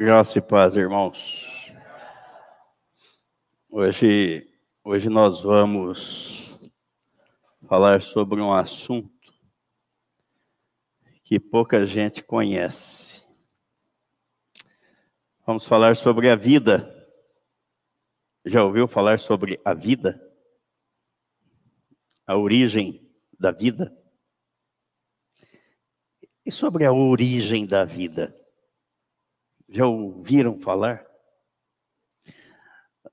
Graça e paz, irmãos. Hoje, hoje nós vamos falar sobre um assunto que pouca gente conhece. Vamos falar sobre a vida. Já ouviu falar sobre a vida? A origem da vida? E sobre a origem da vida? Já ouviram falar?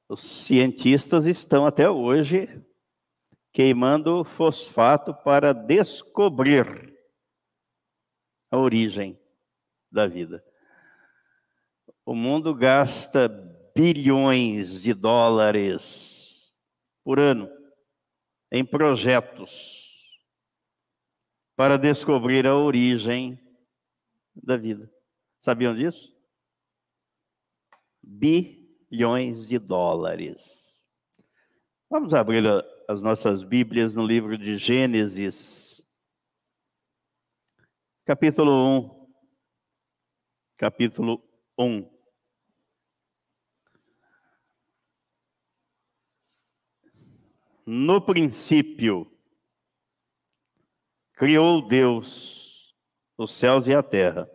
Os cientistas estão até hoje queimando fosfato para descobrir a origem da vida. O mundo gasta bilhões de dólares por ano em projetos para descobrir a origem da vida. Sabiam disso? Bilhões de dólares. Vamos abrir as nossas Bíblias no livro de Gênesis, capítulo 1. Capítulo 1. No princípio, criou Deus os céus e a terra.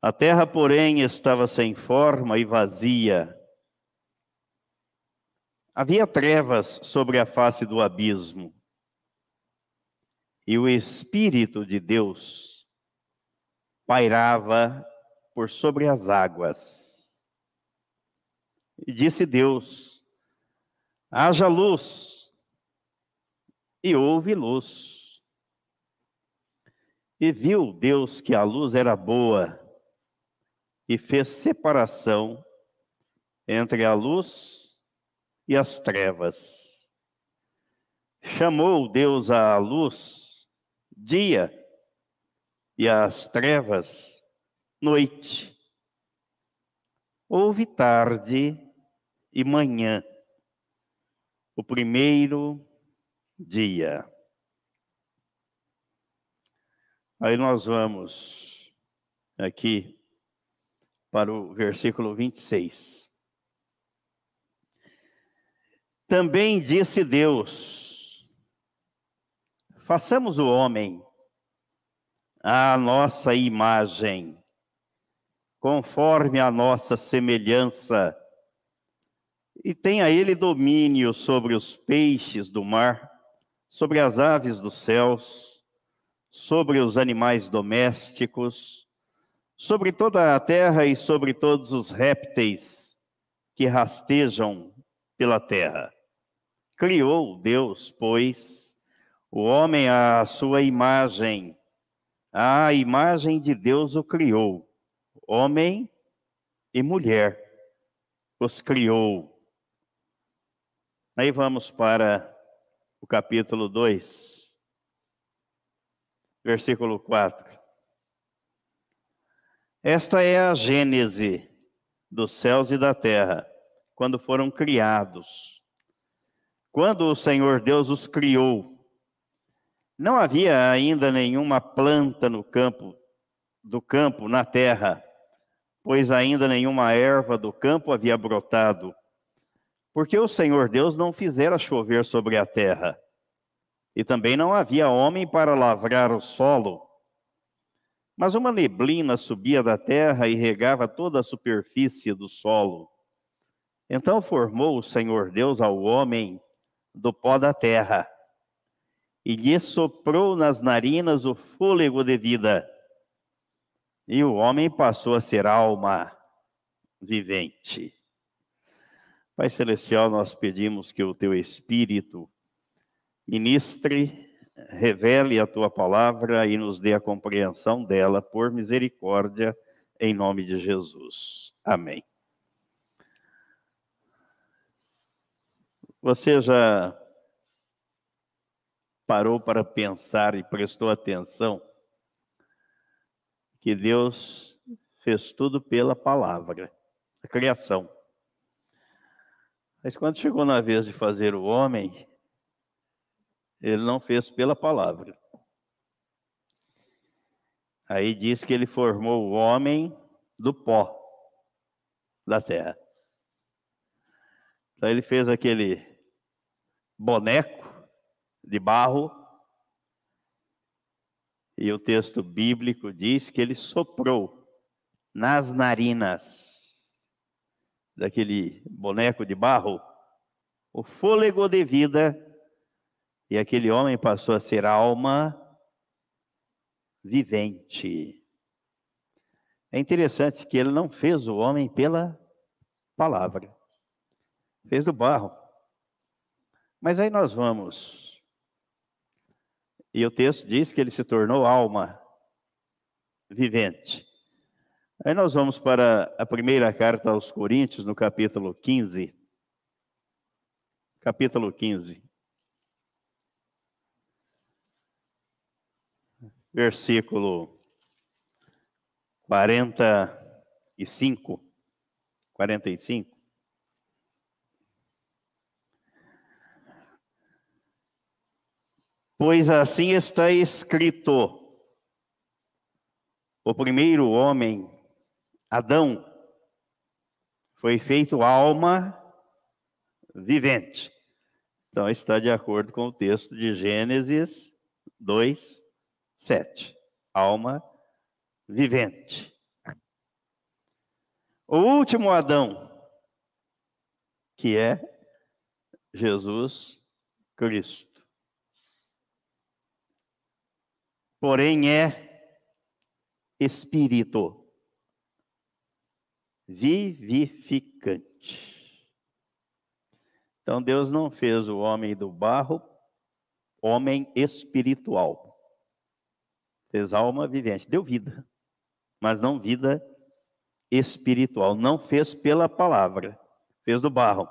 A terra, porém, estava sem forma e vazia. Havia trevas sobre a face do abismo. E o Espírito de Deus pairava por sobre as águas. E disse Deus: haja luz, e houve luz. E viu Deus que a luz era boa e fez separação entre a luz e as trevas. Chamou Deus à luz dia e às trevas noite. Houve tarde e manhã, o primeiro dia. Aí nós vamos aqui para o versículo 26. Também disse Deus: façamos o homem à nossa imagem, conforme a nossa semelhança, e tenha ele domínio sobre os peixes do mar, sobre as aves dos céus, sobre os animais domésticos, sobre toda a terra e sobre todos os répteis que rastejam pela terra. Criou Deus, pois, o homem à sua imagem, a imagem de Deus o criou, homem e mulher os criou. Aí vamos para o capítulo 2, versículo 4. Esta é a gênese dos céus e da terra, quando foram criados. Quando o Senhor Deus os criou, não havia ainda nenhuma planta no campo, do campo, na terra, pois ainda nenhuma erva do campo havia brotado, porque o Senhor Deus não fizera chover sobre a terra, e também não havia homem para lavrar o solo mas uma neblina subia da terra e regava toda a superfície do solo. Então formou o Senhor Deus ao homem do pó da terra e lhe soprou nas narinas o fôlego de vida. E o homem passou a ser alma vivente. Pai Celestial, nós pedimos que o teu Espírito ministre revele a tua palavra e nos dê a compreensão dela, por misericórdia, em nome de Jesus. Amém. Você já parou para pensar e prestou atenção que Deus fez tudo pela palavra, a criação. Mas quando chegou na vez de fazer o homem, ele não fez pela palavra. Aí diz que ele formou o homem do pó da terra. Então ele fez aquele boneco de barro e o texto bíblico diz que ele soprou nas narinas daquele boneco de barro o fôlego de vida e aquele homem passou a ser alma vivente. É interessante que ele não fez o homem pela palavra, fez do barro. Mas aí nós vamos e o texto diz que ele se tornou alma vivente. Aí nós vamos para a primeira carta aos Coríntios, no capítulo 15. Capítulo 15. Versículo 45. 45. Pois assim está escrito: o primeiro homem, Adão, foi feito alma vivente. Então está de acordo com o texto de Gênesis 2, 7. Alma vivente. O último Adão, que é Jesus Cristo. porém é espírito vivificante. Então Deus não fez o homem do barro homem espiritual. Fez alma vivente, deu vida, mas não vida espiritual. Não fez pela palavra, fez do barro.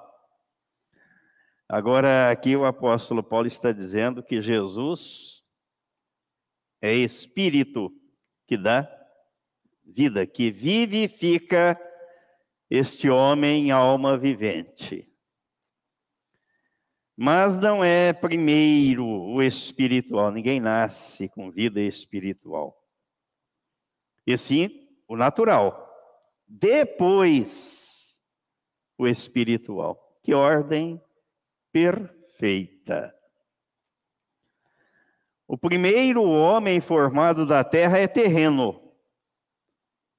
Agora, aqui o apóstolo Paulo está dizendo que Jesus é espírito que dá vida, que vivifica este homem, alma vivente. Mas não é primeiro o espiritual, ninguém nasce com vida espiritual. E sim o natural. Depois o espiritual. Que ordem perfeita. O primeiro homem formado da terra é terreno.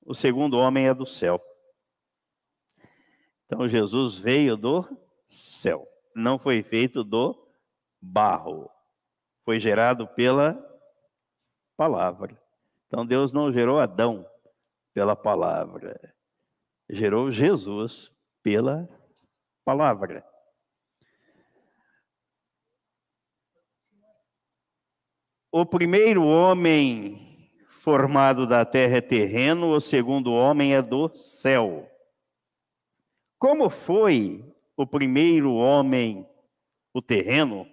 O segundo homem é do céu. Então Jesus veio do céu. Não foi feito do barro. Foi gerado pela palavra. Então Deus não gerou Adão pela palavra. Gerou Jesus pela palavra. O primeiro homem formado da terra é terreno, o segundo homem é do céu. Como foi o primeiro homem o terreno,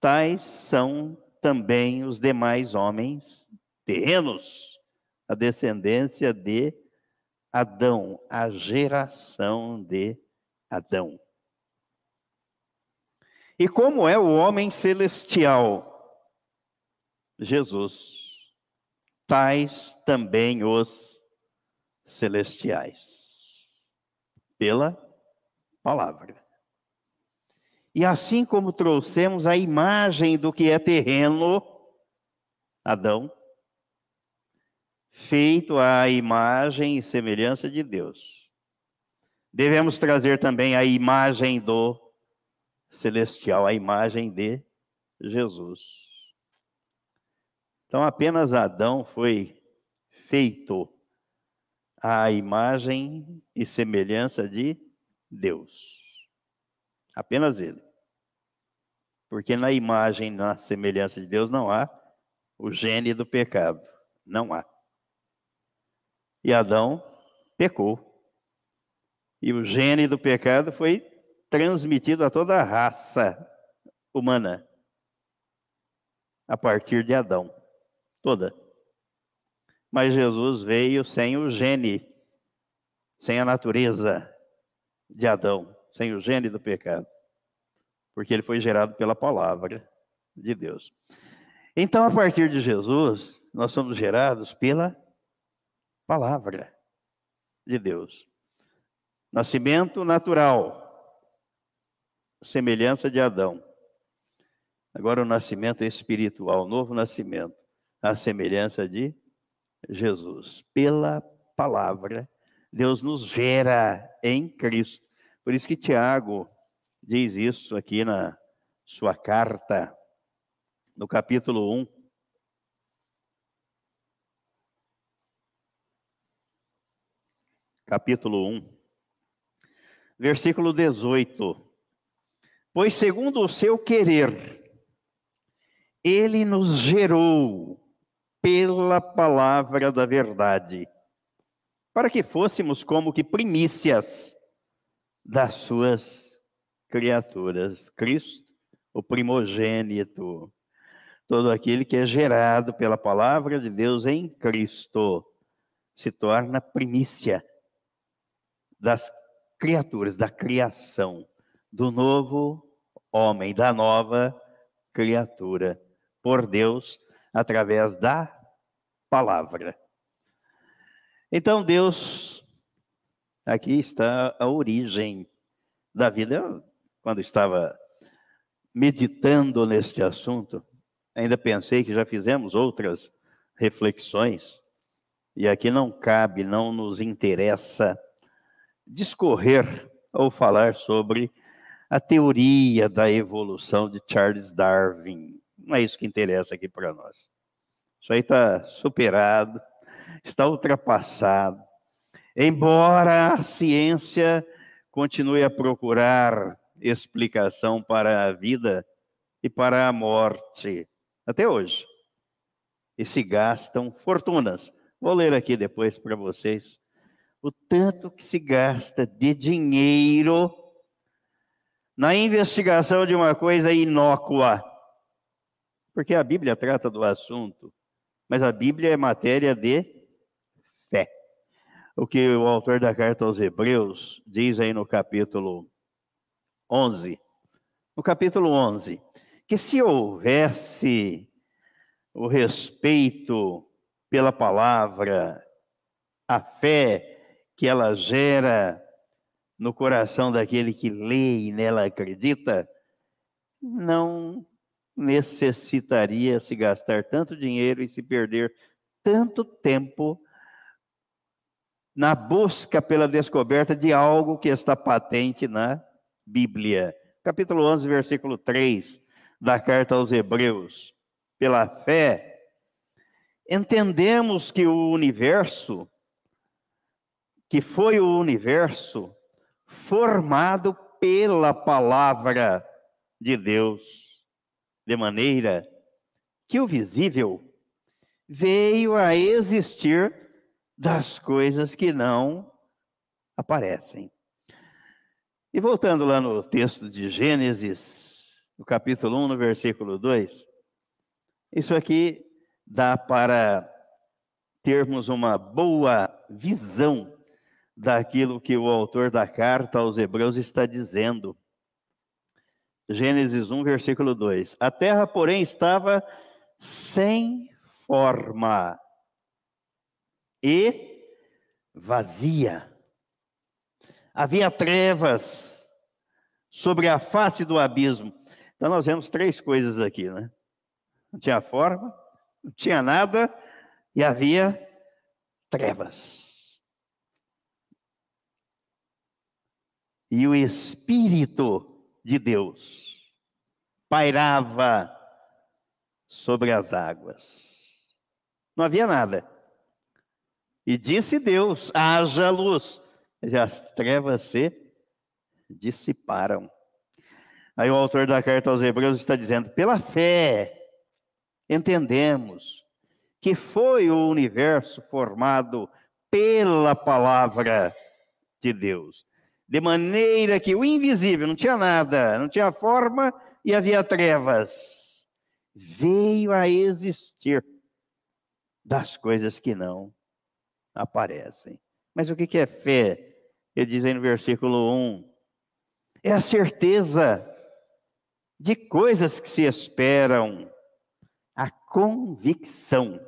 tais são também os demais homens terrenos, a descendência de Adão, a geração de Adão. E como é o homem celestial? Jesus. Tais também os celestiais. Pela palavra. E assim como trouxemos a imagem do que é terreno, Adão, feito à imagem e semelhança de Deus. Devemos trazer também a imagem do celestial, a imagem de Jesus. Então, apenas Adão foi feito à imagem e semelhança de Deus. Apenas ele. Porque na imagem, na semelhança de Deus, não há o gene do pecado. Não há. E Adão pecou. E o gene do pecado foi transmitido a toda a raça humana a partir de Adão, toda. Mas Jesus veio sem o gene, sem a natureza de Adão, sem o gene do pecado, porque ele foi gerado pela palavra de Deus. Então, a partir de Jesus, nós somos gerados pela palavra de Deus. Nascimento natural, semelhança de Adão. Agora o nascimento espiritual, novo nascimento, a semelhança de Jesus. Pela palavra, Deus nos gera em Cristo. Por isso que Tiago diz isso aqui na sua carta, no capítulo 1. Capítulo 1, versículo 18. Pois segundo o seu querer, ele nos gerou pela palavra da verdade, para que fôssemos como que primícias das suas criaturas. Cristo, o primogênito, todo aquele que é gerado pela palavra de Deus em Cristo, se torna primícia das criaturas, da criação, do novo homem, da nova criatura, por Deus, através da palavra. Então, Deus, aqui está a origem da vida. Eu, quando estava meditando neste assunto, ainda pensei que já fizemos outras reflexões, e aqui não cabe, não nos interessa discorrer ou falar sobre a teoria da evolução de Charles Darwin. Não é isso que interessa aqui para nós. Isso aí está superado, está ultrapassado. Embora a ciência continue a procurar explicação para a vida e para a morte, até hoje. E se gastam fortunas. Vou ler aqui depois para vocês o tanto que se gasta de dinheiro na investigação de uma coisa inócua. Porque a Bíblia trata do assunto, mas a Bíblia é matéria de. O que o autor da carta aos Hebreus diz aí no capítulo 11. No capítulo 11, que se houvesse o respeito pela palavra, a fé que ela gera no coração daquele que lê e nela acredita, não necessitaria se gastar tanto dinheiro e se perder tanto tempo na busca pela descoberta de algo que está patente na Bíblia. Capítulo 11, versículo 3 da carta aos Hebreus. Pela fé, entendemos que o universo, que foi o universo, formado pela palavra de Deus, de maneira que o visível veio a existir das coisas que não aparecem. E voltando lá no texto de Gênesis, no capítulo 1, no versículo 2, isso aqui dá para termos uma boa visão daquilo que o autor da carta aos Hebreus está dizendo. Gênesis 1, versículo 2: A terra, porém, estava sem forma e vazia. Havia trevas sobre a face do abismo. Então, nós vemos três coisas aqui, né? Não tinha forma, não tinha nada e havia trevas. e o Espírito de Deus pairava sobre as águas. Não havia nada. E disse Deus: haja luz. E as trevas se dissiparam. Aí o autor da carta aos Hebreus está dizendo: pela fé, entendemos que foi o universo formado pela palavra de Deus de maneira que o invisível, não tinha nada, não tinha forma e havia trevas, veio a existir das coisas que não aparecem. Mas o que é fé? Ele diz aí no versículo 1: é a certeza de coisas que se esperam, a convicção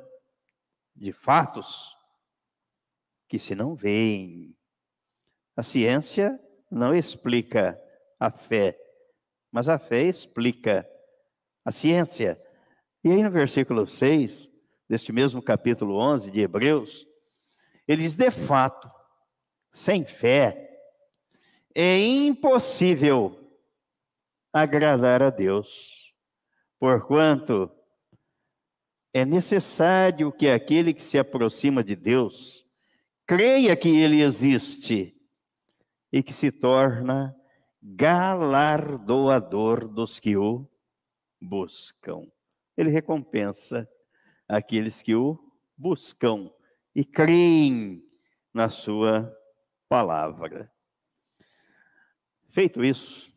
de fatos que se não veem. A ciência não explica a fé, mas a fé explica a ciência. E aí no versículo 6, deste mesmo capítulo 11 de Hebreus, ele diz: de fato, sem fé, é impossível agradar a Deus, porquanto é necessário que aquele que se aproxima de Deus creia que ele existe e que se torna galardoador dos que o buscam. Ele recompensa aqueles que o buscam e creem na sua palavra. Feito isso,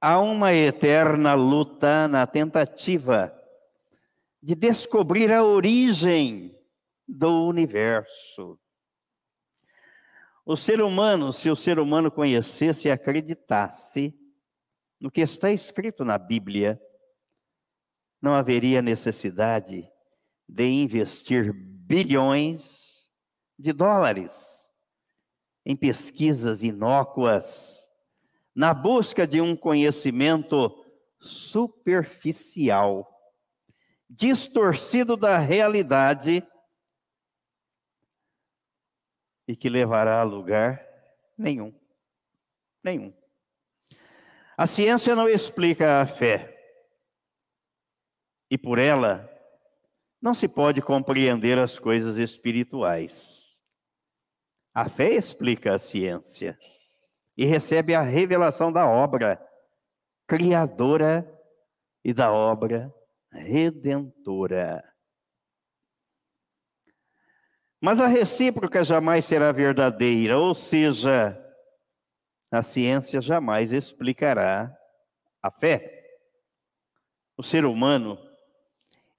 há uma eterna luta na tentativa de descobrir a origem do universo. O ser humano, se o ser humano conhecesse e acreditasse no que está escrito na Bíblia, não haveria necessidade de investir bilhões de dólares em pesquisas inócuas, na busca de um conhecimento superficial, distorcido da realidade e que levará a lugar nenhum. Nenhum. A ciência não explica a fé. E por ela, não se pode compreender as coisas espirituais. A fé explica a ciência e recebe a revelação da obra criadora e da obra redentora. Mas a recíproca jamais será verdadeira, ou seja, a ciência jamais explicará a fé. O ser humano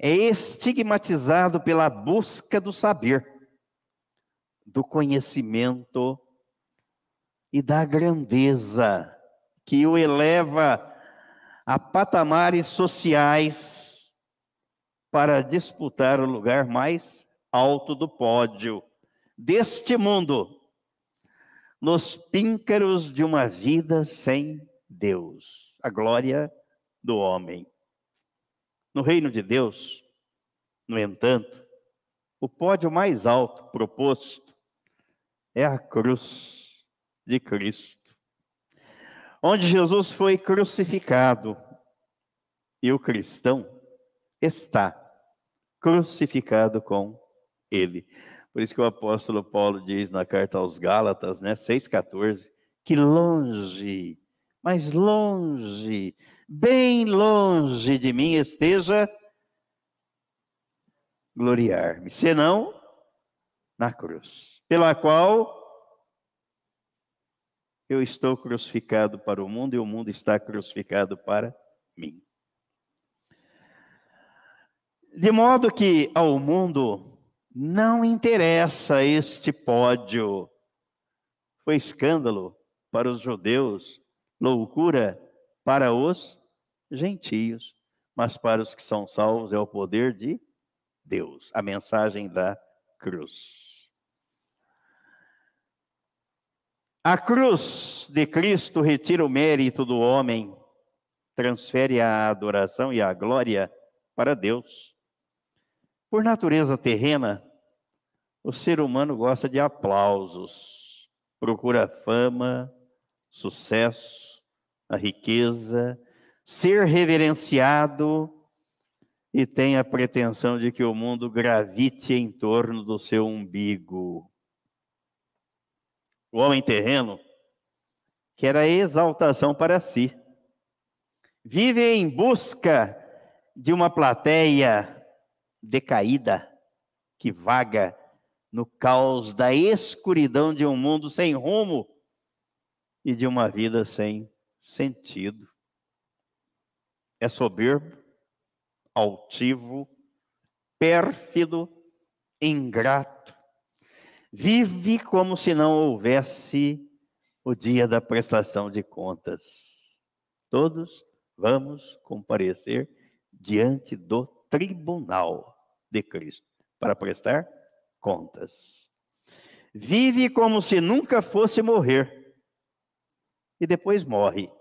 é estigmatizado pela busca do saber do conhecimento e da grandeza que o eleva a patamares sociais para disputar o lugar mais alto do pódio deste mundo, nos píncaros de uma vida sem Deus, a glória do homem. No reino de Deus, no entanto, o pódio mais alto proposto é a cruz de Cristo, onde Jesus foi crucificado e o cristão está crucificado com ele. Por isso que o apóstolo Paulo diz na carta aos Gálatas, né, 6,14, que longe, mas longe, bem longe de mim esteja gloriar-me, senão na cruz pela qual eu estou crucificado para o mundo e o mundo está crucificado para mim. De modo que ao mundo não interessa este pódio. Foi escândalo para os judeus, loucura para os gentios, mas para os que são salvos é o poder de Deus, a mensagem da cruz. A cruz de Cristo retira o mérito do homem, transfere a adoração e a glória para Deus. Por natureza terrena, o ser humano gosta de aplausos, procura fama, sucesso, a riqueza, ser reverenciado e tem a pretensão de que o mundo gravite em torno do seu umbigo o homem terreno, que era exaltação para si. Vive em busca de uma plateia decaída que vaga no caos da escuridão de um mundo sem rumo e de uma vida sem sentido. É soberbo, altivo, pérfido, ingrato, Vive como se não houvesse o dia da prestação de contas. Todos vamos comparecer diante do tribunal de Cristo para prestar contas. Vive como se nunca fosse morrer e depois morre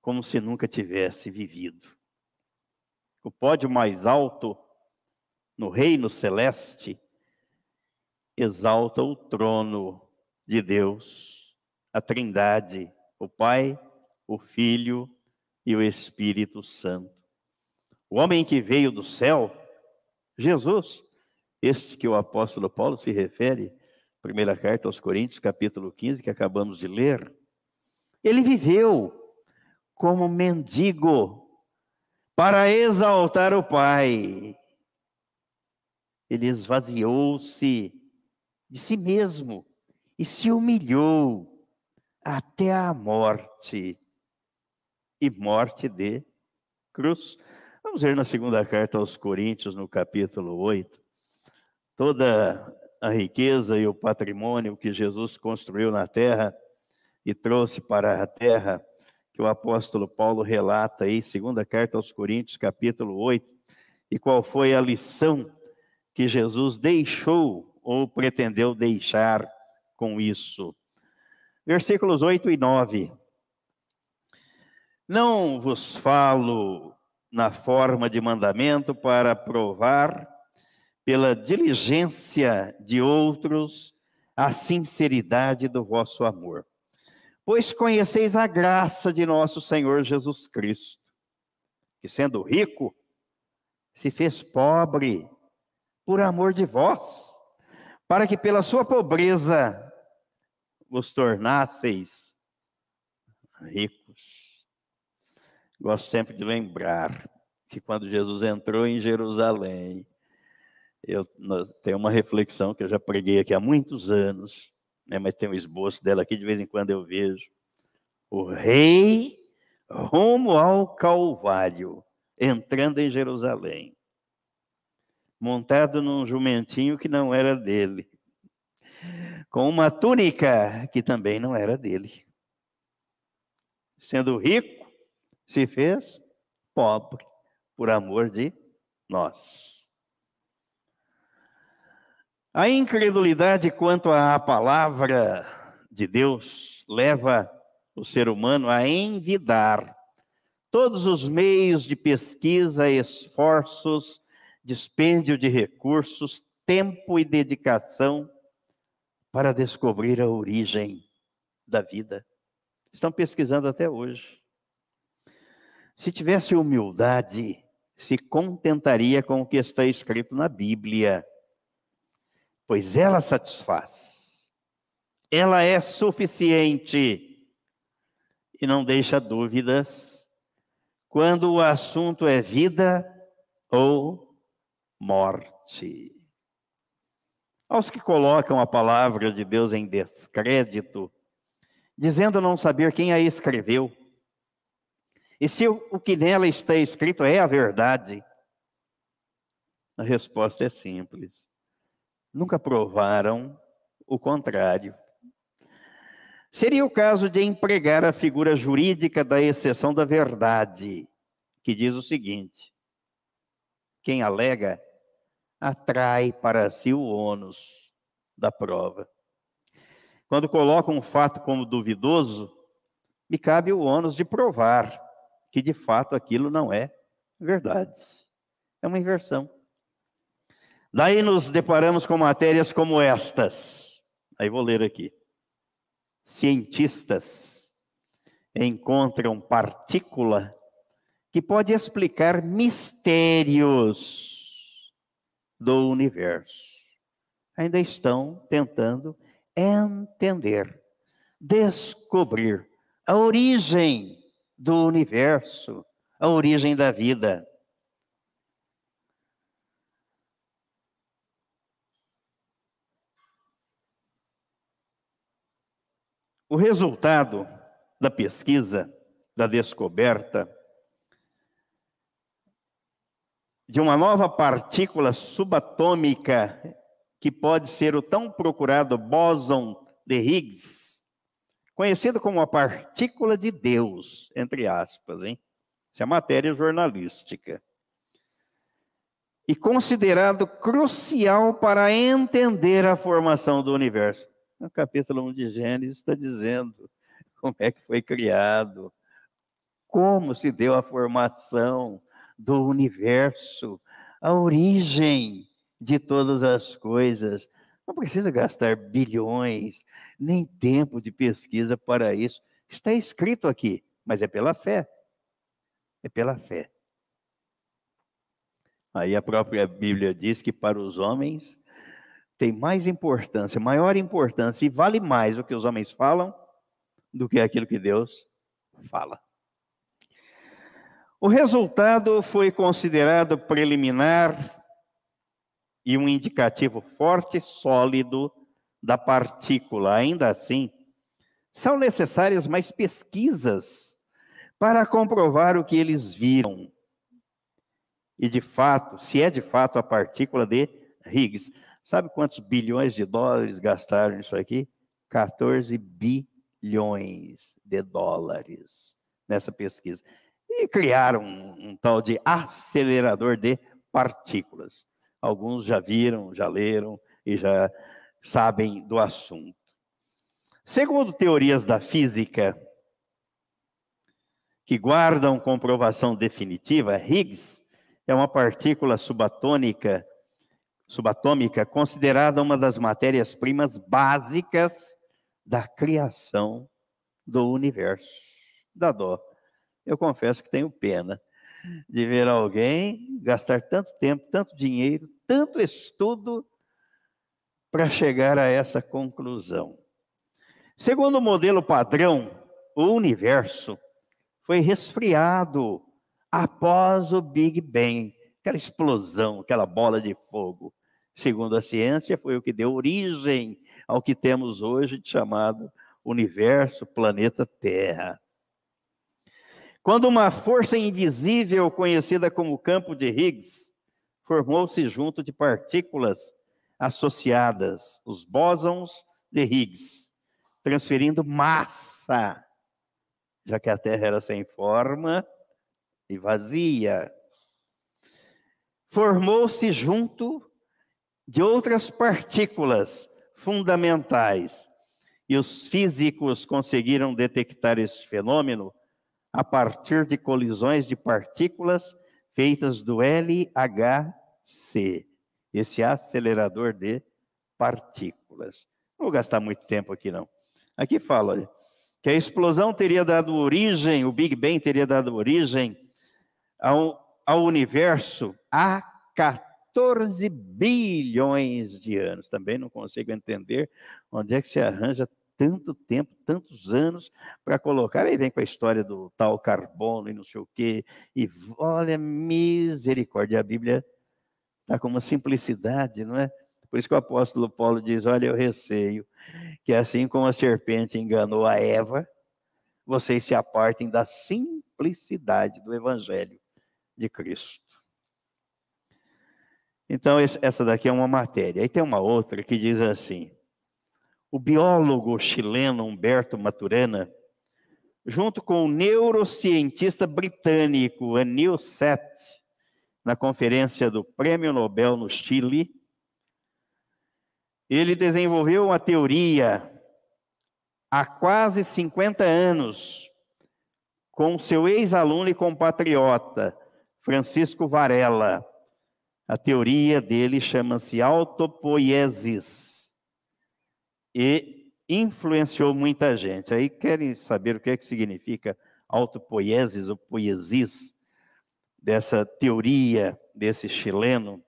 como se nunca tivesse vivido. O pódio mais alto no reino celeste exalta o trono de Deus, a Trindade, o Pai, o Filho e o Espírito Santo. O homem que veio do céu, Jesus, este que o apóstolo Paulo se refere, primeira carta aos Coríntios, capítulo 15, que acabamos de ler, ele viveu como mendigo para exaltar o Pai. Ele esvaziou-se de si mesmo e se humilhou até a morte e morte de cruz. Vamos ver na segunda carta aos Coríntios, no capítulo 8, toda a riqueza e o patrimônio que Jesus construiu na terra e trouxe para a terra, que o apóstolo Paulo relata aí, segunda carta aos Coríntios, capítulo 8, e qual foi a lição que Jesus deixou ou pretendeu deixar com isso. Versículos 8 e 9. Não vos falo na forma de mandamento para provar pela diligência de outros a sinceridade do vosso amor. Pois conheceis a graça de nosso Senhor Jesus Cristo, que sendo rico, se fez pobre por amor de vós, para que pela sua pobreza vos tornasseis ricos. Gosto sempre de lembrar que quando Jesus entrou em Jerusalém, eu tenho uma reflexão que eu já preguei aqui há muitos anos, né, mas tem um esboço dela aqui, de vez em quando eu vejo. O rei rumo ao Calvário, entrando em Jerusalém, montado num jumentinho que não era dele, com uma túnica que também não era dele. Sendo rico, se fez pobre por amor de nós. A incredulidade quanto à palavra de Deus leva o ser humano a envidar todos os meios de pesquisa, esforços, dispêndio de recursos, tempo e dedicação para descobrir a origem da vida. Estão pesquisando até hoje. Se tivesse humildade, se contentaria com o que está escrito na Bíblia, pois ela satisfaz, ela é suficiente e não deixa dúvidas quando o assunto é vida ou morte. Aos que colocam a palavra de Deus em descrédito, dizendo não saber quem a escreveu, e se o que nela está escrito é a verdade? A resposta é simples. Nunca provaram o contrário. Seria o caso de empregar a figura jurídica da exceção da verdade, que diz o seguinte: quem alega atrai para si o ônus da prova. Quando coloca um fato como duvidoso, me cabe o ônus de provar que de fato aquilo não é verdade. É uma inversão. Daí nos deparamos com matérias como estas. Aí vou ler aqui. Cientistas encontram partícula que pode explicar mistérios do universo. Ainda estão tentando entender, descobrir a origem do universo, a origem da vida. O resultado da pesquisa, da descoberta de uma nova partícula subatômica que pode ser o tão procurado bóson de Higgs, conhecido como a partícula de Deus, entre aspas, hein? Isso é matéria jornalística. e considerado crucial para entender a formação do universo. No capítulo 1 de Gênesis está dizendo como é que foi criado, como se deu a formação do universo, a origem de todas as coisas. Não precisa gastar bilhões, nem tempo de pesquisa para isso. Está escrito aqui, mas é pela fé. É pela fé. Aí a própria Bíblia diz que para os homens tem mais importância, maior importância, e vale mais o que os homens falam do que aquilo que Deus fala. O resultado foi considerado preliminar e um indicativo forte e sólido da partícula. Ainda assim, são necessárias mais pesquisas para comprovar o que eles viram. E de fato, se é de fato a partícula de Higgs. Sabe quantos bilhões de dólares gastaram nisso aqui? 14 bilhões de dólares nessa pesquisa. E criaram um, um tal de acelerador de partículas. Alguns já viram, já leram e já sabem do assunto. Segundo teorias da física que guardam comprovação definitiva, Higgs é uma partícula subatônica, subatômica considerada uma das matérias-primas básicas da criação do universo. Da dó. Eu confesso que tenho pena de ver alguém gastar tanto tempo, tanto dinheiro, tanto estudo para chegar a essa conclusão. Segundo o modelo padrão, o universo foi resfriado após o Big Bang, aquela explosão, aquela bola de fogo. Segundo a ciência, foi o que deu origem ao que temos hoje chamado universo, planeta Terra. Quando uma força invisível, conhecida como campo de Higgs, formou-se junto de partículas associadas, os bósons de Higgs, transferindo massa, já que a Terra era sem forma e vazia. Formou-se junto de outras partículas fundamentais, e os físicos conseguiram detectar este fenômeno a partir de colisões de partículas feitas do LHC, esse acelerador de partículas. Não vou gastar muito tempo aqui, não. Aqui fala olha, que a explosão teria dado origem, o Big Bang teria dado origem ao, ao universo há 14 bilhões de anos. Também não consigo entender onde é que se arranja tanto tempo, tantos anos para colocar. Aí vem com a história do tal carbono e não sei o quê. E olha, misericórdia, a Bíblia está com uma simplicidade, não é? Por isso que o apóstolo Paulo diz: Olha, eu receio que assim como a serpente enganou a Eva, vocês se apartem da simplicidade do evangelho de Cristo. Então, essa daqui é uma matéria. Aí tem uma outra que diz assim: o biólogo chileno Humberto Maturana, junto com o neurocientista britânico Anil Seth, na conferência do Prêmio Nobel no Chile, ele desenvolveu uma teoria há quase 50 anos com seu ex-aluno e compatriota, Francisco Varela. A teoria dele chama-se autopoiesis e influenciou muita gente. Aí querem saber o que é que significa autopoiesis ou poiesis, dessa teoria desse chileno.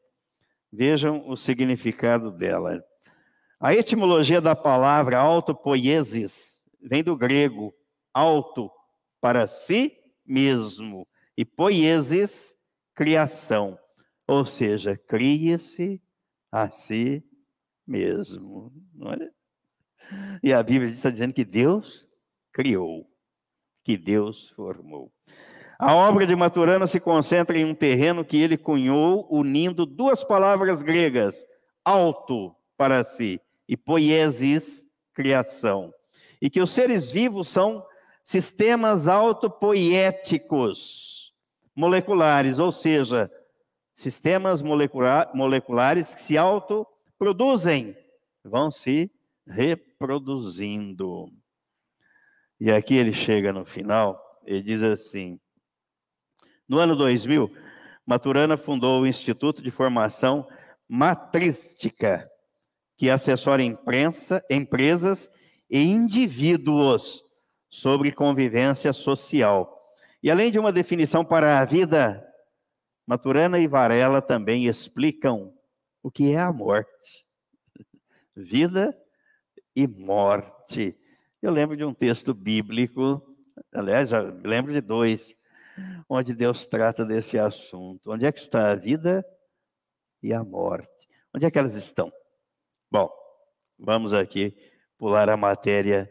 Vejam o significado dela. A etimologia da palavra autopoiesis vem do grego auto para si mesmo e poiesis criação, ou seja, cria-se a si mesmo. Não é? E a Bíblia está dizendo que Deus criou, que Deus formou. A obra de Maturana se concentra em um terreno que ele cunhou, unindo duas palavras gregas, auto para si e poiesis, criação. E que os seres vivos são sistemas autopoiéticos, moleculares, ou seja, sistemas molecular, moleculares que se autoproduzem, vão se reproduzindo. E aqui ele chega no final, ele diz assim: no ano 2000, Maturana fundou o Instituto de Formação Matrística, que assessora imprensa, empresas e indivíduos sobre convivência social. E além de uma definição para a vida, Maturana e Varela também explicam o que é a morte. Vida e morte. Eu lembro de um texto bíblico, aliás, lembro de dois, onde Deus trata desse assunto. Onde é que está a vida e a morte? Onde é que elas estão? Bom, vamos aqui pular a matéria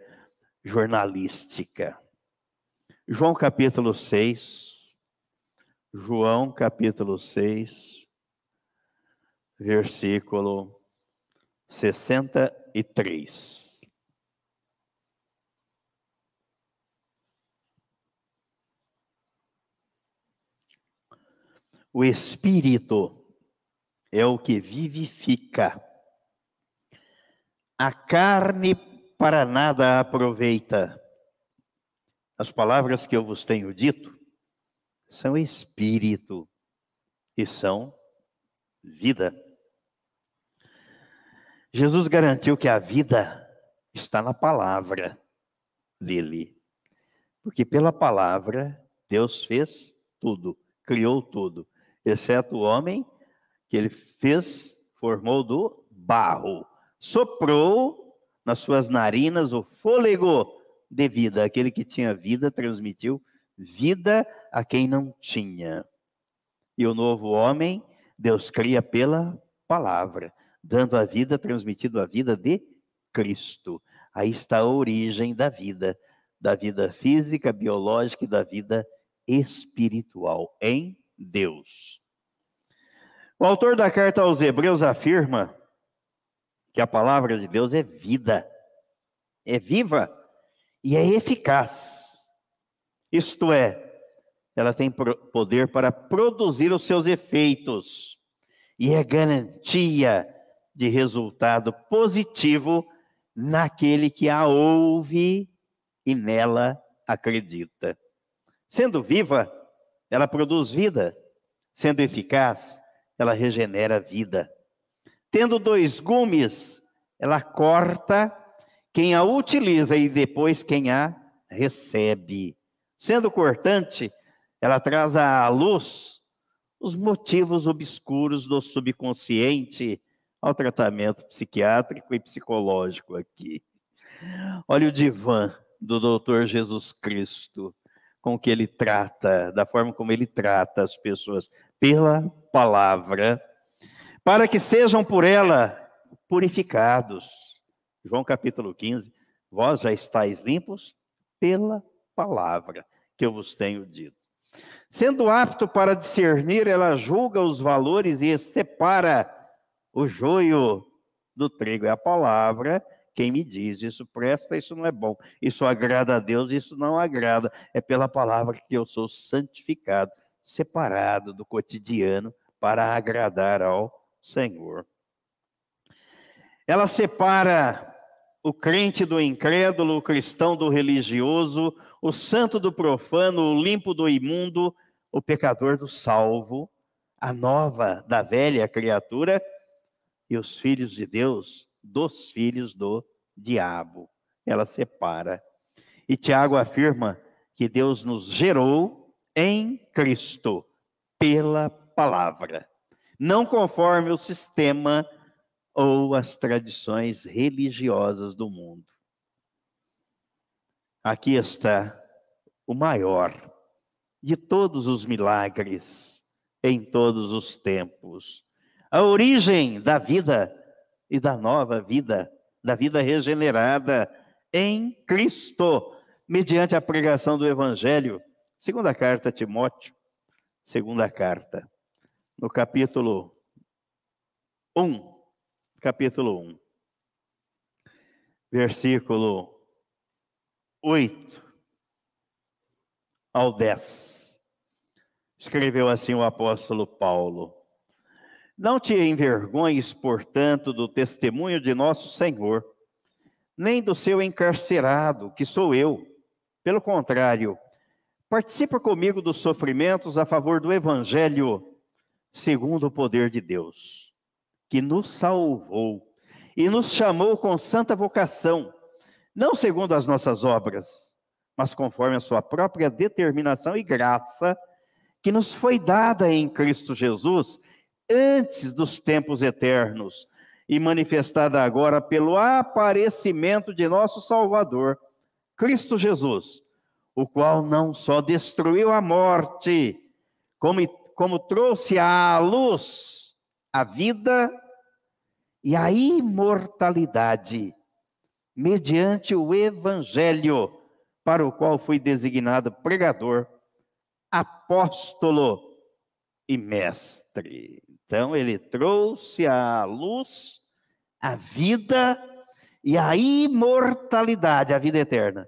jornalística. João capítulo 6. João capítulo 6, versículo 63. O Espírito é o que vivifica. A carne para nada aproveita. As palavras que eu vos tenho dito são espírito e são vida. Jesus garantiu que a vida está na palavra dele. Porque pela palavra Deus fez tudo, criou tudo, exceto o homem que ele fez, formou do barro, soprou nas suas narinas o fôlego de vida. Aquele que tinha vida transmitiu vida a quem não tinha. E o novo homem, Deus cria pela palavra, dando a vida, transmitido a vida de Cristo. Aí está a origem da vida, da vida física, biológica e da vida espiritual em Deus. O autor da carta aos Hebreus afirma que a palavra de Deus é vida, é viva e é eficaz. Isto é, ela tem poder para produzir os seus efeitos e é garantia de resultado positivo naquele que a ouve e nela acredita. Sendo viva, ela produz vida. Sendo eficaz, ela regenera vida. Tendo dois gumes, ela corta quem a utiliza e depois quem a recebe. Sendo cortante, ela traz à luz os motivos obscuros do subconsciente ao tratamento psiquiátrico e psicológico aqui. Olha o divã do doutor Jesus Cristo, com que ele trata, da forma como ele trata as pessoas, pela palavra, para que sejam por ela purificados João capítulo 15, vós já estáis limpos pela palavra que eu vos tenho dito. Sendo apto para discernir, ela julga os valores e separa o joio do trigo. É a palavra quem me diz, isso presta, isso não é bom, isso agrada a Deus, isso não agrada. É pela palavra que eu sou santificado, separado do cotidiano para agradar ao Senhor. Ela separa o crente do incrédulo, o cristão do religioso, o santo do profano, o limpo do imundo, o pecador do salvo, a nova da velha criatura e os filhos de Deus dos filhos do diabo. Ela separa. E Tiago afirma que Deus nos gerou em Cristo pela palavra, não conforme o sistema ou as tradições religiosas do mundo. Aqui está o maior de todos os milagres em todos os tempos. A origem da vida e da nova vida, da vida regenerada em Cristo, mediante a pregação do Evangelho. Segunda carta a Timóteo, segunda carta, no capítulo 1, capítulo 1, versículo 8 ao 10. Escreveu assim o apóstolo Paulo: Não te envergonhes, portanto, do testemunho de nosso Senhor, nem do seu encarcerado, que sou eu. Pelo contrário, participa comigo dos sofrimentos a favor do Evangelho, segundo o poder de Deus, que nos salvou e nos chamou com santa vocação, não segundo as nossas obras, mas conforme a sua própria determinação e graça, que nos foi dada em Cristo Jesus antes dos tempos eternos e manifestada agora pelo aparecimento de nosso Salvador, Cristo Jesus, o qual não só destruiu a morte, como, como trouxe à luz a vida e a imortalidade, mediante o Evangelho, para o qual fui designado pregador, apóstolo e mestre. Então, ele trouxe à luz a vida e a imortalidade, a vida eterna.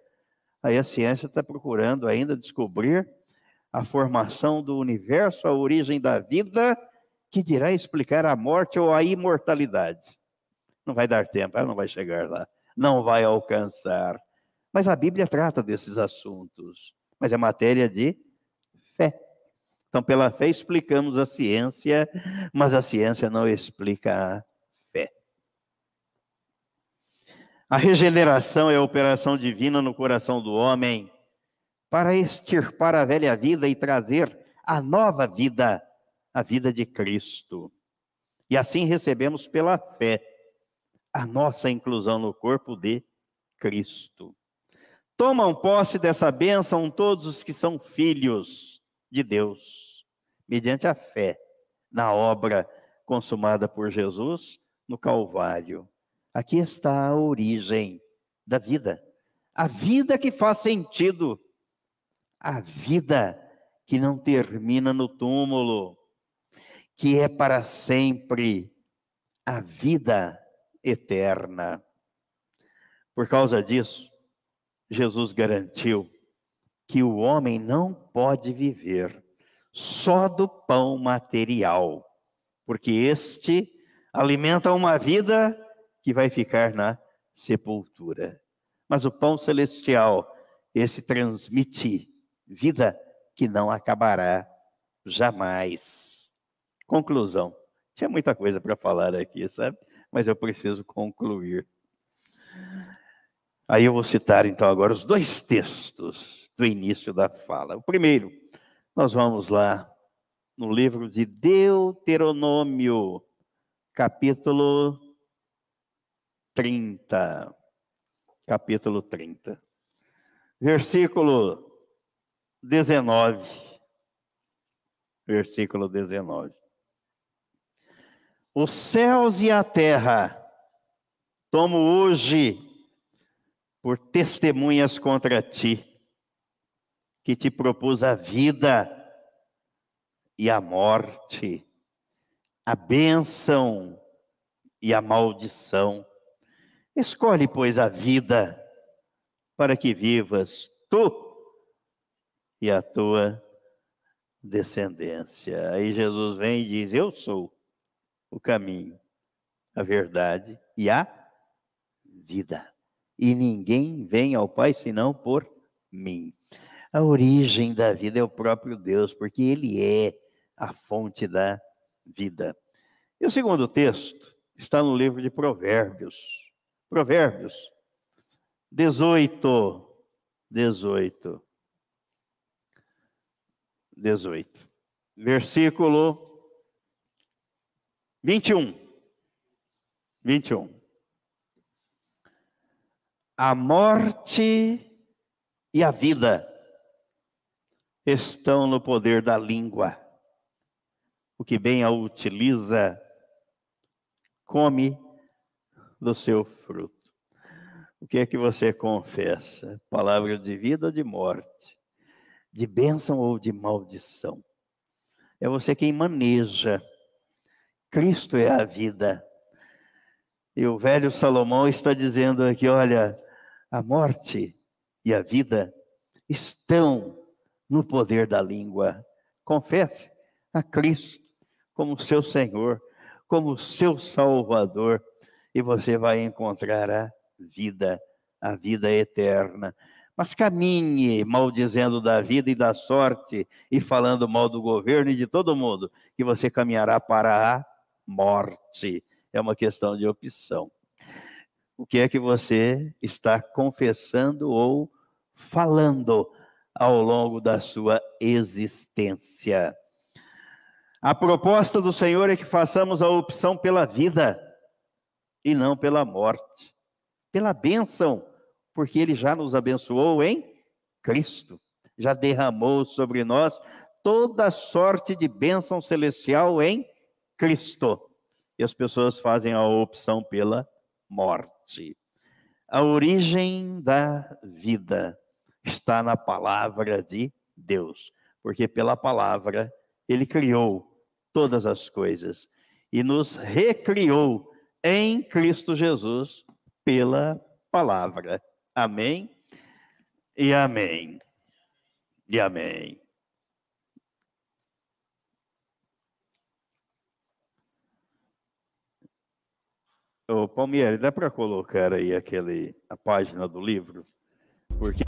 Aí a ciência está procurando ainda descobrir a formação do universo, a origem da vida, que dirá explicar a morte ou a imortalidade. Não vai dar tempo, ela não vai chegar lá, não vai alcançar. Mas a Bíblia trata desses assuntos, mas é matéria de fé. Então, pela fé explicamos a ciência, mas a ciência não explica a fé. A regeneração é a operação divina no coração do homem para extirpar a velha vida e trazer a nova vida a vida de Cristo. E assim recebemos pela fé a nossa inclusão no corpo de Cristo. Tomam posse dessa bênção todos os que são filhos de Deus, mediante a fé na obra consumada por Jesus no Calvário. Aqui está a origem da vida. A vida que faz sentido. A vida que não termina no túmulo que é para sempre a vida eterna. Por causa disso, Jesus garantiu que o homem não pode viver só do pão material, porque este alimenta uma vida que vai ficar na sepultura. Mas o pão celestial, esse transmite vida que não acabará jamais. Conclusão. Tinha muita coisa para falar aqui, sabe? Mas eu preciso concluir. Aí eu vou citar então agora os dois textos do início da fala. O primeiro, nós vamos lá no livro de Deuteronômio, capítulo 30. Capítulo 30. Versículo 19. Versículo 19. Os céus e a terra tomo hoje por testemunhas contra ti, que te propus a vida e a morte, a bênção e a maldição. Escolhe, pois, a vida para que vivas tu e a tua descendência. Aí Jesus vem e diz: Eu sou o caminho, a verdade e a vida. E ninguém vem ao Pai senão por mim. A origem da vida é o próprio Deus, porque Ele é a fonte da vida. E o segundo texto está no livro de Provérbios. Provérbios 18. 18. 18. Versículo 21. 21. A morte e a vida estão no poder da língua. O que bem a utiliza, come do seu fruto. O que é que você confessa? Palavra de vida ou de morte? De bênção ou de maldição? É você quem maneja Cristo é a vida. E o velho Salomão está dizendo aqui: olha, a morte e a vida estão no poder da língua. Confesse a Cristo como seu Senhor. como seu Salvador e você vai encontrar a vida, a vida eterna. Mas caminhe maldizendo da vida e da sorte e falando mal do governo e de todo mundo, que você caminhará para a morte. É uma questão de opção. O que é que você está confessando ou falando ao longo da sua existência? A proposta do Senhor é que façamos a opção pela vida e não pela morte, pela bênção, porque Ele já nos abençoou em Cristo, já derramou sobre nós toda sorte de bênção celestial em Cristo. E as pessoas fazem a opção pela morte. A origem da vida está na palavra de Deus, porque pela palavra ele criou todas as coisas e nos recriou em Cristo Jesus pela palavra. Amém e amém. E amém. Ô, Palmieri, dá para colocar aí aquele, a página do livro? Porque.